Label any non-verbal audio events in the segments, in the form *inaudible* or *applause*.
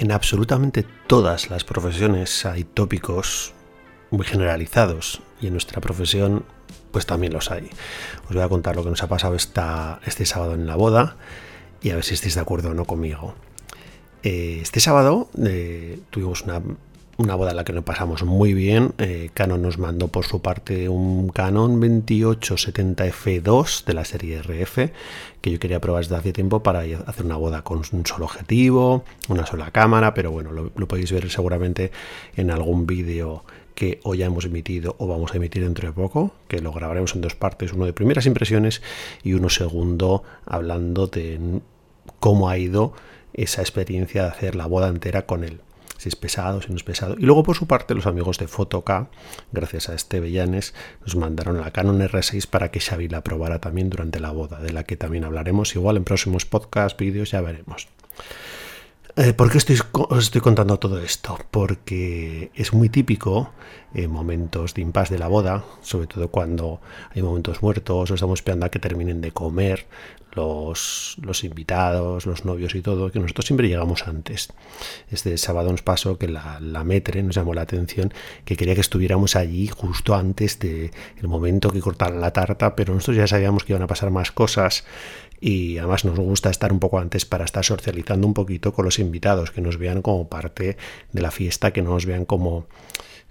En absolutamente todas las profesiones hay tópicos muy generalizados y en nuestra profesión pues también los hay. Os voy a contar lo que nos ha pasado este sábado en la boda y a ver si estáis de acuerdo o no conmigo. Eh, este sábado eh, tuvimos una una boda en la que nos pasamos muy bien. Eh, Canon nos mandó por su parte un Canon 2870F2 de la serie RF que yo quería probar desde hace tiempo para hacer una boda con un solo objetivo, una sola cámara, pero bueno, lo, podéis ver seguramente en algún vídeo que hoy ya hemos emitido o vamos a emitir dentro de poco, que lo grabaremos en dos partes, uno de primeras impresiones y uno segundo hablando de cómo ha ido esa experiencia de hacer la boda entera con él si es pesado, si no es pesado. Y luego por su parte los amigos de Fotoca, gracias a este Bellanes, nos mandaron la Canon R6 para que Xavi la probara también durante la boda, de la que también hablaremos igual en próximos podcasts, vídeos, ya veremos. Eh, ¿Por qué estoy, os estoy contando todo esto? Porque es muy típico en momentos de impas de la boda, sobre todo cuando hay momentos muertos o estamos esperando a que terminen de comer los, los invitados, los novios y todo, que nosotros siempre llegamos antes. Este sábado nos pasó que la, la metre nos llamó la atención que quería que estuviéramos allí justo antes del el momento que cortaran la tarta, pero nosotros ya sabíamos que iban a pasar más cosas y además nos gusta estar un poco antes para estar socializando un poquito con los invitados, que nos vean como parte de la fiesta, que no nos vean como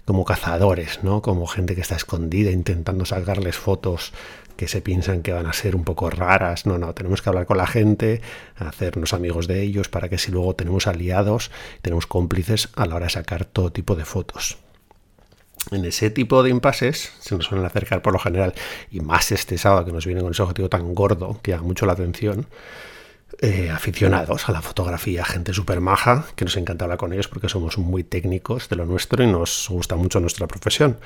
como cazadores, ¿no? Como gente que está escondida intentando sacarles fotos que se piensan que van a ser un poco raras. No, no, tenemos que hablar con la gente, hacernos amigos de ellos para que si luego tenemos aliados, tenemos cómplices a la hora de sacar todo tipo de fotos en ese tipo de impases se nos suelen acercar por lo general, y más este sábado que nos viene con ese objetivo tan gordo que llama mucho la atención, eh, aficionados a la fotografía, gente súper maja, que nos encanta hablar con ellos porque somos muy técnicos de lo nuestro y nos gusta mucho nuestra profesión.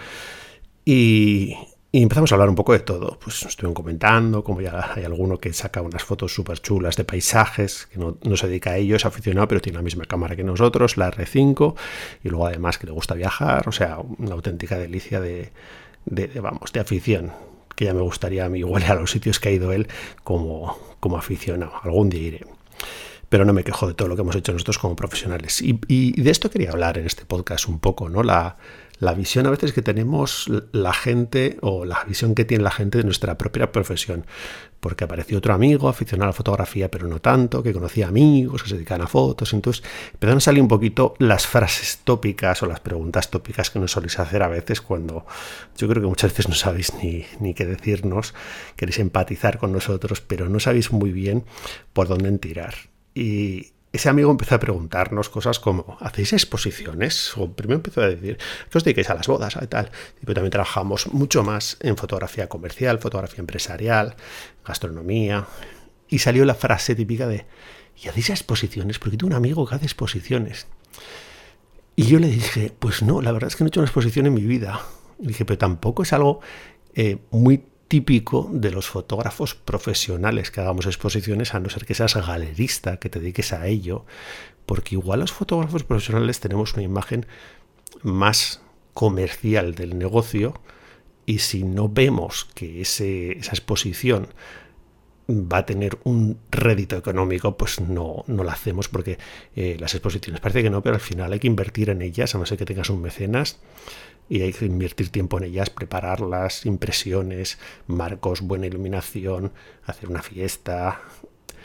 Y, empezamos a hablar un poco de todo. Pues estuvieron comentando, como ya hay alguno que saca unas fotos súper chulas de paisajes, que no, se dedica a ello, es aficionado, pero tiene la misma cámara que nosotros, la R5, y luego además que le gusta viajar, o sea, una auténtica delicia de, vamos, de afición, que ya me gustaría a mí igual *laughs* a los sitios que ha ido él como, como aficionado. Algún día iré pero no me quejo de todo lo que hemos hecho nosotros como profesionales. Y, de esto quería hablar en este podcast un poco, ¿no? La, la visión a veces que tenemos la gente o la visión que tiene la gente de nuestra propia profesión. Porque apareció otro amigo aficionado a la fotografía, pero no tanto, que conocía amigos que se dedican a fotos. Entonces empezaron a salir un poquito las frases tópicas o las preguntas tópicas que nos soléis hacer a veces cuando yo creo que muchas veces no sabéis ni, ni qué decirnos, queréis empatizar con nosotros, pero no sabéis muy bien por dónde tirar. Y, ese amigo empezó a preguntarnos cosas como, ¿hacéis exposiciones? O primero empezó a decir, ¿qué os dedicáis a las bodas? Y tal. Pero también trabajamos mucho más en fotografía comercial, fotografía empresarial, gastronomía. Y salió la frase típica de, ¿y hacéis exposiciones? Porque tengo un amigo que hace exposiciones. Y yo le dije, pues no, la verdad es que no he hecho una exposición en mi vida. Y dije, pero tampoco es algo eh, muy típico de los fotógrafos profesionales que hagamos exposiciones, a no ser que seas galerista, que te dediques a ello, porque igual los fotógrafos profesionales tenemos una imagen más comercial del negocio y si no vemos que esa exposición va a tener un rédito económico, pues no, no la hacemos porque eh, las exposiciones parece que no, pero al final hay que invertir en ellas, a no ser que tengas un mecenas y hay que invertir tiempo en ellas, prepararlas, impresiones, marcos, buena iluminación, hacer una fiesta.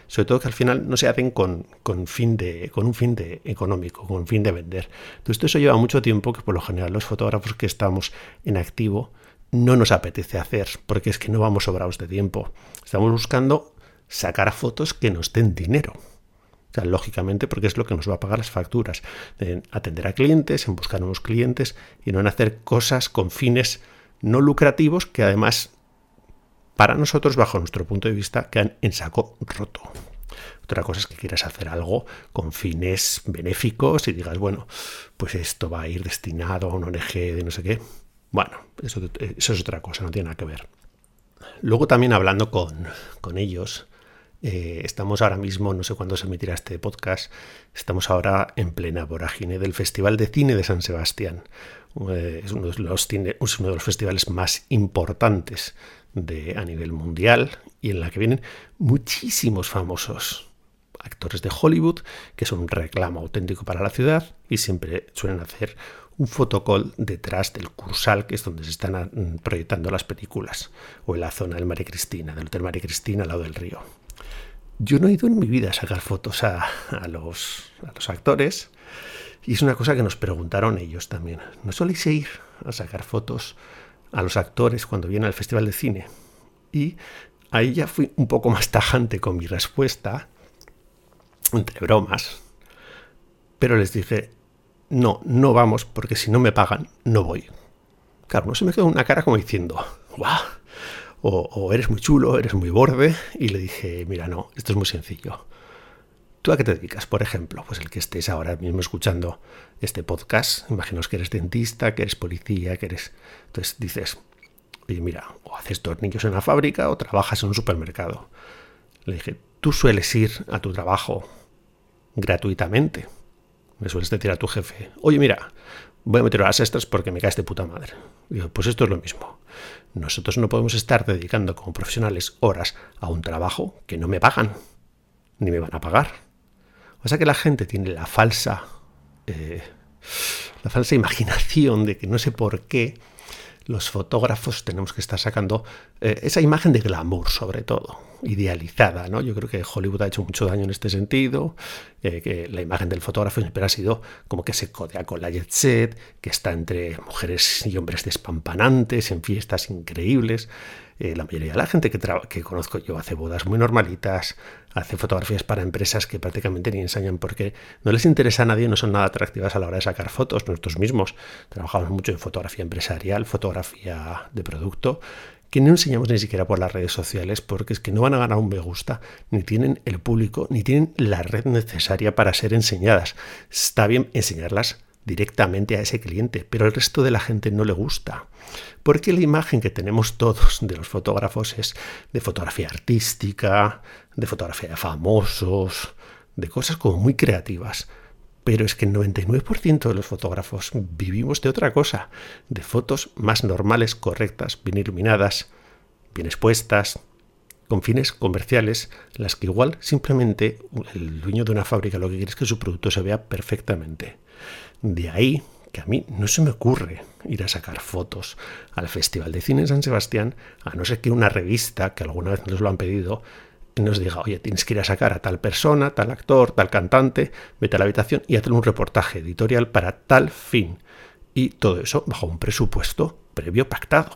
Sobre todo que al final no se hacen con, con, fin de, con un fin de económico, con un fin de vender. Entonces, eso lleva mucho tiempo que por lo general los fotógrafos que estamos en activo no nos apetece hacer, porque es que no vamos sobrados de tiempo. Estamos buscando sacar fotos que nos den dinero. O sea, lógicamente, porque es lo que nos va a pagar las facturas. En atender a clientes, en buscar nuevos clientes y no en hacer cosas con fines no lucrativos que además, para nosotros, bajo nuestro punto de vista, quedan en saco roto. Otra cosa es que quieras hacer algo con fines benéficos y digas, bueno, pues esto va a ir destinado a un ONG de no sé qué. Bueno, eso, eso es otra cosa, no tiene nada que ver. Luego también hablando con, con ellos, eh, estamos ahora mismo, no sé cuándo se emitirá este podcast, estamos ahora en plena vorágine del Festival de Cine de San Sebastián. Eh, es, uno de los festivales más importantes a nivel mundial y en la que vienen muchísimos famosos. actores de Hollywood, que son un reclamo auténtico para la ciudad y siempre suelen hacer un fotocall detrás del Cursal, que es donde se están mm, proyectando las películas, o en la zona del María Cristina, del Hotel María Cristina al lado del río. Yo no he ido en mi vida a sacar fotos a, los, a los actores, y es una cosa que nos preguntaron ellos también. ¿No soléis ir a sacar fotos a los actores cuando vienen al Festival de Cine? Y ahí ya fui un poco más *laughs* tajante con mi respuesta, entre bromas, pero les dije, no, no vamos, porque si no me pagan, no voy. Claro, no se me quedó una cara como diciendo, guau, o, eres muy chulo, eres muy borde, y le dije, mira, no, esto es muy sencillo. ¿Tú a qué te dedicas, por ejemplo? Pues el que estés ahora mismo escuchando este podcast, imaginaos que eres dentista, que eres policía, que eres... Entonces dices, oye, mira, o haces tornillos en la fábrica o trabajas en un supermercado. Le dije, ¿tú sueles ir a tu trabajo gratuitamente? Me sueles decir a tu jefe, oye, mira, voy a meter horas extras porque me caes de puta madre. Pues esto es lo mismo. Nosotros no podemos estar dedicando como profesionales horas a un trabajo que no me pagan, ni me van a pagar. O sea que la gente tiene la falsa, eh, la falsa imaginación de que no sé por qué los fotógrafos tenemos que estar sacando eh, esa imagen de glamour, sobre todo, idealizada. ¿no? Yo creo que Hollywood ha hecho mucho daño en este sentido, eh, que la imagen del fotógrafo siempre ha sido como que se codea con la jet set, que está entre mujeres y hombres despampanantes, en fiestas increíbles. Eh, la mayoría de la gente que, que conozco yo hace bodas muy normalitas, hace fotografías para empresas que prácticamente ni enseñan porque no les interesa a nadie, no son nada atractivas a la hora de sacar fotos. Nosotros mismos trabajamos mucho en fotografía empresarial, fotografía de producto, que no enseñamos ni siquiera por las redes sociales porque es que no van a ganar un me gusta, ni tienen el público, ni tienen la red necesaria para ser enseñadas. Está bien enseñarlas directamente a ese cliente, pero el resto de la gente no le gusta. Porque la imagen que tenemos todos de los fotógrafos es de fotografía artística, de fotografía de famosos, de cosas como muy creativas. Pero es que el 99% de los fotógrafos vivimos de otra cosa, de fotos más normales, correctas, bien iluminadas, bien expuestas, con fines comerciales, las que igual simplemente el dueño de una fábrica lo que quiere es que su producto se vea perfectamente. De ahí que a mí no se me ocurre ir a sacar fotos al Festival de Cine San Sebastián, a no ser que una revista, que alguna vez nos lo han pedido, nos diga, oye, tienes que ir a sacar a tal persona, tal actor, tal cantante, vete a la habitación y hacer un reportaje editorial para tal fin. Y todo eso bajo un presupuesto previo pactado.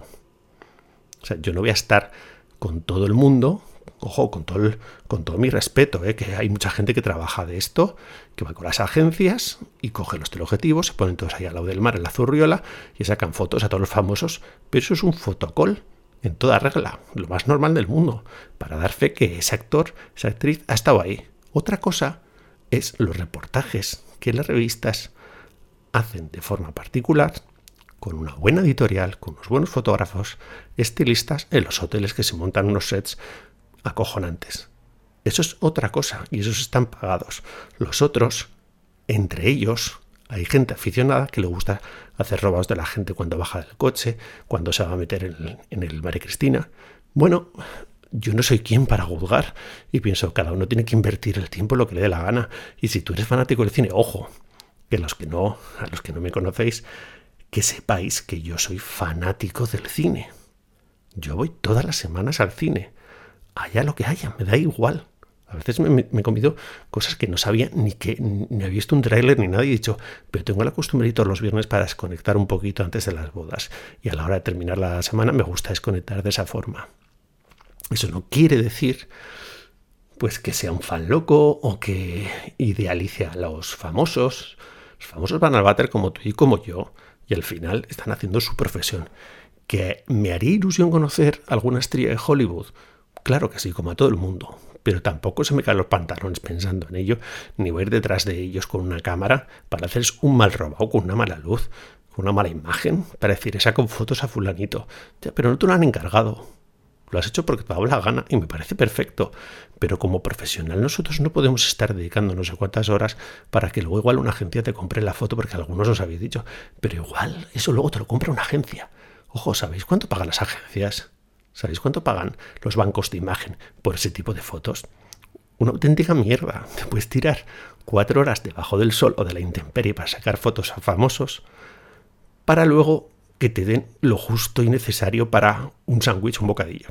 O sea, yo no voy a estar con todo el mundo ojo, con todo, con todo mi respeto, ¿eh? que hay mucha gente que trabaja de esto, que va con las agencias y coge los teleobjetivos, se ponen todos ahí al lado del mar en la zurriola y sacan fotos a todos los famosos, pero eso es un fotocall en toda regla, lo más normal del mundo, para dar fe que ese actor, esa actriz ha estado ahí. Otra cosa es los reportajes que las revistas hacen de forma particular con una buena editorial, con unos buenos fotógrafos, estilistas en los hoteles que se montan unos sets acojonantes. Eso es otra cosa y esos están pagados. Los otros, entre ellos, hay gente aficionada que le gusta hacer robados de la gente cuando baja del coche, cuando se va a meter en, en el Mare Cristina. Bueno, yo no soy quien para juzgar y pienso, cada uno tiene que invertir el tiempo lo que le dé la gana. Y si tú eres fanático del cine, ojo, que los que no, a los que no me conocéis, que sepáis que yo soy fanático del cine. Yo voy todas las semanas al cine haya lo que haya, me da igual. A veces me, he comido cosas que no sabía ni que ni había visto un tráiler ni nada y he dicho, pero tengo la costumbre todos los viernes para desconectar un poquito antes de las bodas y a la hora de terminar la semana me gusta desconectar de esa forma. Eso no quiere decir pues que sea un fan loco o que idealice a los famosos. Los famosos van al váter como tú y como yo y al final están haciendo su profesión. Que me haría ilusión conocer alguna estrella de Hollywood Claro que sí, como a todo el mundo, pero tampoco se me caen los pantalones pensando en ello, ni voy a ir detrás de ellos con una cámara para hacerles un mal robado con una mala luz, con una mala imagen, para decir, esa con fotos a fulanito. Ya, pero no te lo han encargado. Lo has hecho porque te ha dado la gana y me parece perfecto. Pero como profesional nosotros no podemos estar dedicando no sé cuántas horas para que luego igual una agencia te compre la foto porque algunos os habéis dicho. Pero igual eso luego te lo compra una agencia. Ojo, ¿sabéis cuánto pagan las agencias? ¿Sabéis cuánto pagan los bancos de imagen por ese tipo de fotos? una auténtica mierda. *laughs* Te puedes tirar cuatro horas debajo del sol o de la intemperie para sacar fotos a famosos, para luego que te den lo justo y necesario para un sándwich, un bocadillo.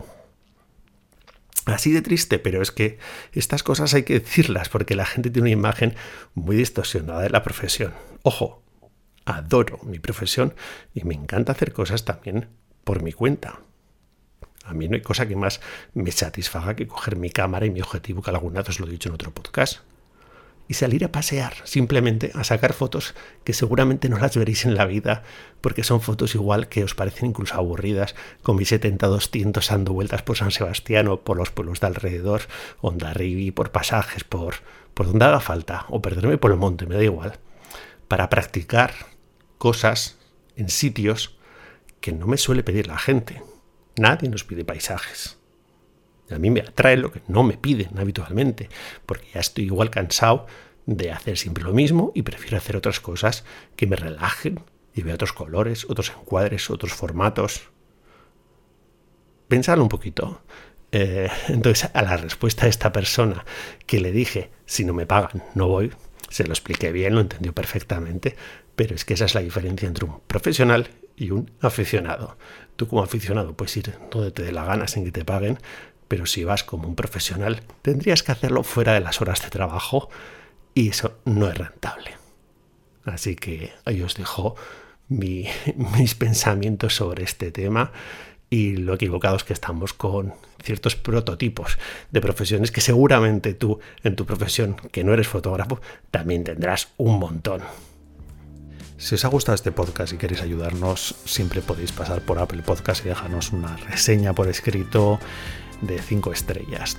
Así de triste, pero es que estas cosas hay que decirlas porque la gente tiene una imagen muy distorsionada de la profesión. Ojo, adoro mi profesión y me encanta hacer cosas también por mi cuenta. A mí no hay cosa que más me satisfaga que coger mi cámara y mi objetivo, que alguna vez os lo he dicho en otro podcast, y salir a pasear, simplemente a sacar fotos que seguramente no las veréis en la vida, porque son fotos igual que os parecen incluso aburridas, con mis 70-200 dando vueltas por San Sebastián o por los pueblos de alrededor, Ondarribi, por pasajes, por, por donde haga falta, o perderme por el monte, me da igual, para practicar cosas en sitios que no me suele pedir la gente. Nadie nos pide paisajes. A mí me atrae lo que no me piden habitualmente, porque ya estoy igual cansado de hacer siempre lo mismo y prefiero hacer otras cosas que me relajen y vea otros colores, otros encuadres, otros formatos. Pensadlo un poquito. Eh, *laughs* entonces, a la respuesta de esta persona que le dije, si no me pagan, no voy, se lo expliqué bien, lo entendió perfectamente, pero es que esa es la diferencia entre un profesional y un aficionado. Tú como aficionado puedes ir donde te dé la gana sin que te paguen, pero si vas como un profesional tendrías que hacerlo fuera de las horas de trabajo y eso no es rentable. Así que ahí os dejo *laughs* mis pensamientos sobre este tema y lo equivocados que estamos con ciertos prototipos de profesiones que seguramente tú en tu profesión, que no eres fotógrafo, también tendrás un montón. Si os ha gustado este podcast y queréis ayudarnos, siempre podéis pasar por Apple Podcast y dejarnos una reseña por escrito de 5 estrellas.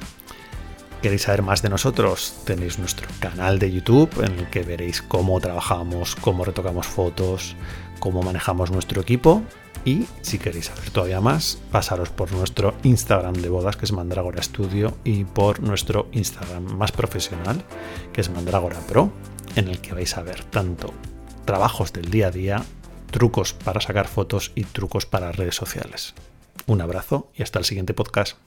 ¿Queréis saber más de nosotros? Tenéis nuestro canal de YouTube en el que veréis cómo trabajamos, cómo retocamos fotos, cómo manejamos nuestro equipo. Y si queréis saber todavía más, pasaros por nuestro Instagram de bodas, que es Mandragora Studio, y por nuestro Instagram más profesional, que es Mandragora Pro, en el que vais a ver tanto trabajos del día a día, trucos para sacar fotos y trucos para redes sociales. Un abrazo y hasta el siguiente podcast.